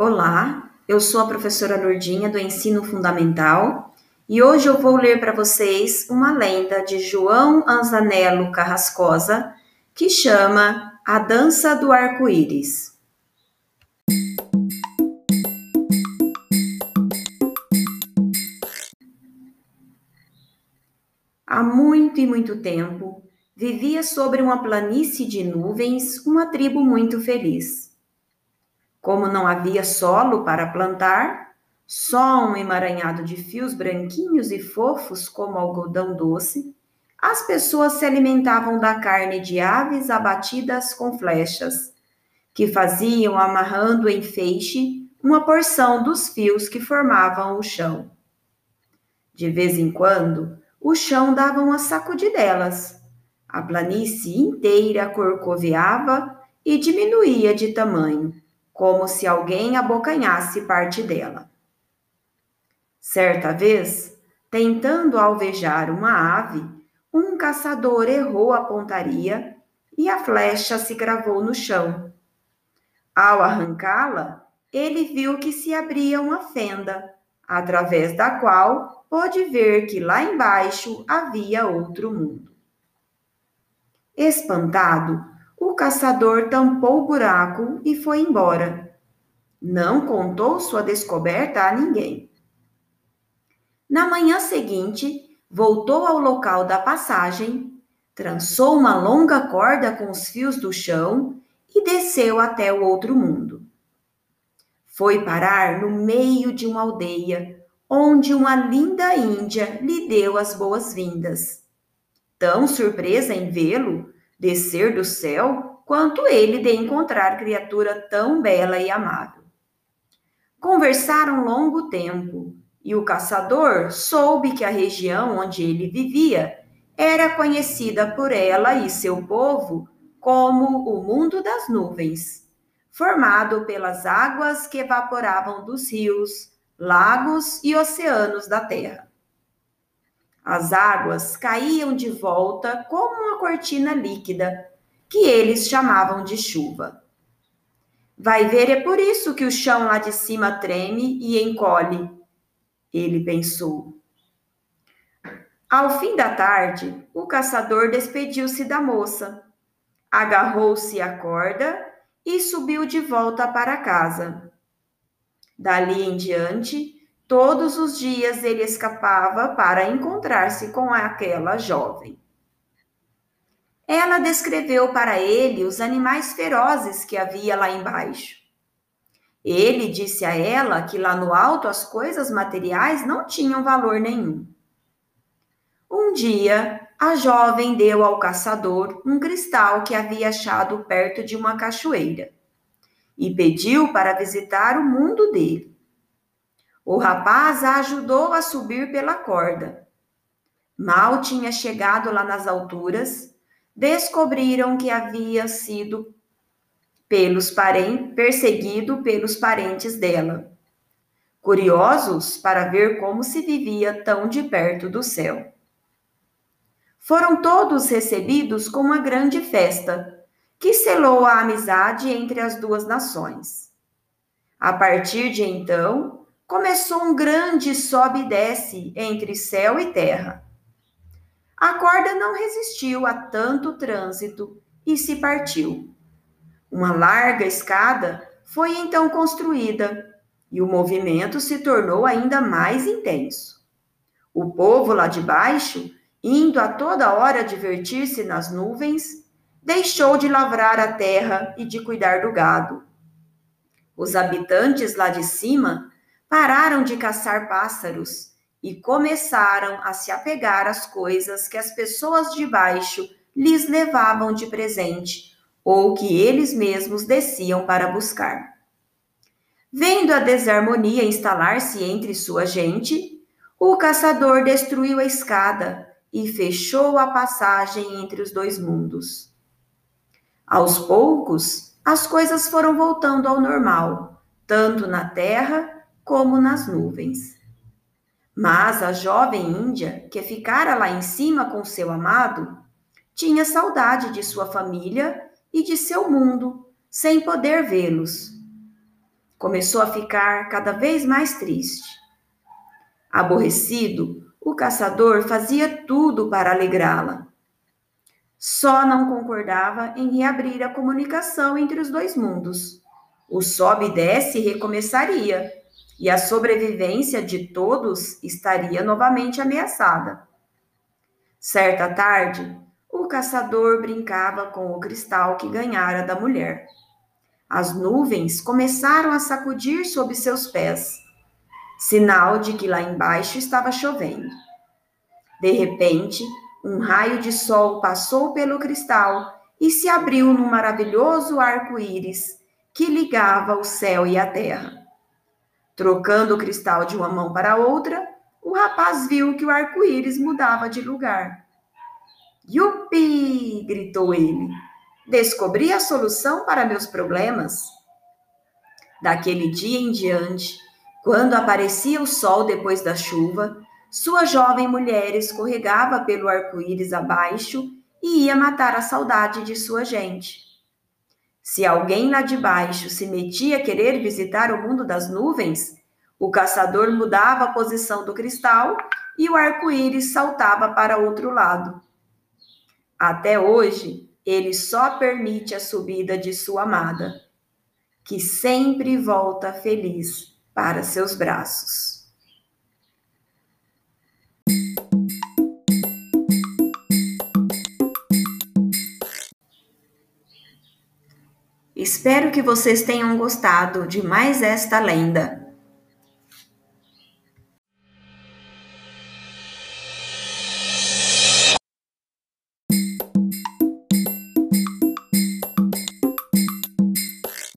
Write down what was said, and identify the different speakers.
Speaker 1: Olá, eu sou a professora Lourdinha do Ensino Fundamental e hoje eu vou ler para vocês uma lenda de João Anzanello Carrascosa que chama A Dança do Arco-Íris. Há muito e muito tempo vivia sobre uma planície de nuvens uma tribo muito feliz. Como não havia solo para plantar, só um emaranhado de fios branquinhos e fofos como algodão doce, as pessoas se alimentavam da carne de aves abatidas com flechas, que faziam amarrando em feixe uma porção dos fios que formavam o chão. De vez em quando, o chão dava uma sacudidelas. A planície inteira corcoveava e diminuía de tamanho como se alguém abocanhasse parte dela. Certa vez, tentando alvejar uma ave, um caçador errou a pontaria e a flecha se gravou no chão. Ao arrancá-la, ele viu que se abria uma fenda, através da qual pôde ver que lá embaixo havia outro mundo. Espantado, o caçador tampou o buraco e foi embora. Não contou sua descoberta a ninguém. Na manhã seguinte, voltou ao local da passagem, trançou uma longa corda com os fios do chão e desceu até o outro mundo. Foi parar no meio de uma aldeia, onde uma linda índia lhe deu as boas-vindas. Tão surpresa em vê-lo, descer do céu, quanto ele de encontrar criatura tão bela e amável. Conversaram longo tempo, e o caçador soube que a região onde ele vivia era conhecida por ela e seu povo como o mundo das nuvens, formado pelas águas que evaporavam dos rios, lagos e oceanos da terra. As águas caíam de volta como uma cortina líquida, que eles chamavam de chuva. Vai ver, é por isso que o chão lá de cima treme e encolhe, ele pensou. Ao fim da tarde, o caçador despediu-se da moça, agarrou-se à corda e subiu de volta para casa. Dali em diante, Todos os dias ele escapava para encontrar-se com aquela jovem. Ela descreveu para ele os animais ferozes que havia lá embaixo. Ele disse a ela que lá no alto as coisas materiais não tinham valor nenhum. Um dia, a jovem deu ao caçador um cristal que havia achado perto de uma cachoeira e pediu para visitar o mundo dele. O rapaz a ajudou a subir pela corda. Mal tinha chegado lá nas alturas, descobriram que havia sido pelos parentes, perseguido pelos parentes dela, curiosos para ver como se vivia tão de perto do céu. Foram todos recebidos com uma grande festa, que selou a amizade entre as duas nações. A partir de então, começou um grande sobe e desce entre céu e terra. A corda não resistiu a tanto trânsito e se partiu. Uma larga escada foi então construída e o movimento se tornou ainda mais intenso. O povo lá de baixo, indo a toda hora divertir-se nas nuvens, deixou de lavrar a terra e de cuidar do gado. Os habitantes lá de cima pararam de caçar pássaros e começaram a se apegar às coisas que as pessoas de baixo lhes levavam de presente ou que eles mesmos desciam para buscar. Vendo a desarmonia instalar-se entre sua gente, o caçador destruiu a escada e fechou a passagem entre os dois mundos. Aos poucos, as coisas foram voltando ao normal, tanto na terra como nas nuvens. Mas a jovem índia, que ficara lá em cima com seu amado, tinha saudade de sua família e de seu mundo, sem poder vê-los. começou a ficar cada vez mais triste. Aborrecido, o caçador fazia tudo para alegrá-la. Só não concordava em reabrir a comunicação entre os dois mundos. O sobe e desce recomeçaria, e a sobrevivência de todos estaria novamente ameaçada. Certa tarde, o caçador brincava com o cristal que ganhara da mulher. As nuvens começaram a sacudir sob seus pés, sinal de que lá embaixo estava chovendo. De repente, um raio de sol passou pelo cristal e se abriu num maravilhoso arco-íris que ligava o céu e a terra. Trocando o cristal de uma mão para outra, o rapaz viu que o arco-íris mudava de lugar. Yupi! gritou ele. Descobri a solução para meus problemas. Daquele dia em diante, quando aparecia o sol depois da chuva, sua jovem mulher escorregava pelo arco-íris abaixo e ia matar a saudade de sua gente. Se alguém lá de baixo se metia a querer visitar o mundo das nuvens, o caçador mudava a posição do cristal e o arco-íris saltava para outro lado. Até hoje, ele só permite a subida de sua amada, que sempre volta feliz para seus braços. Espero que vocês tenham gostado de mais esta lenda.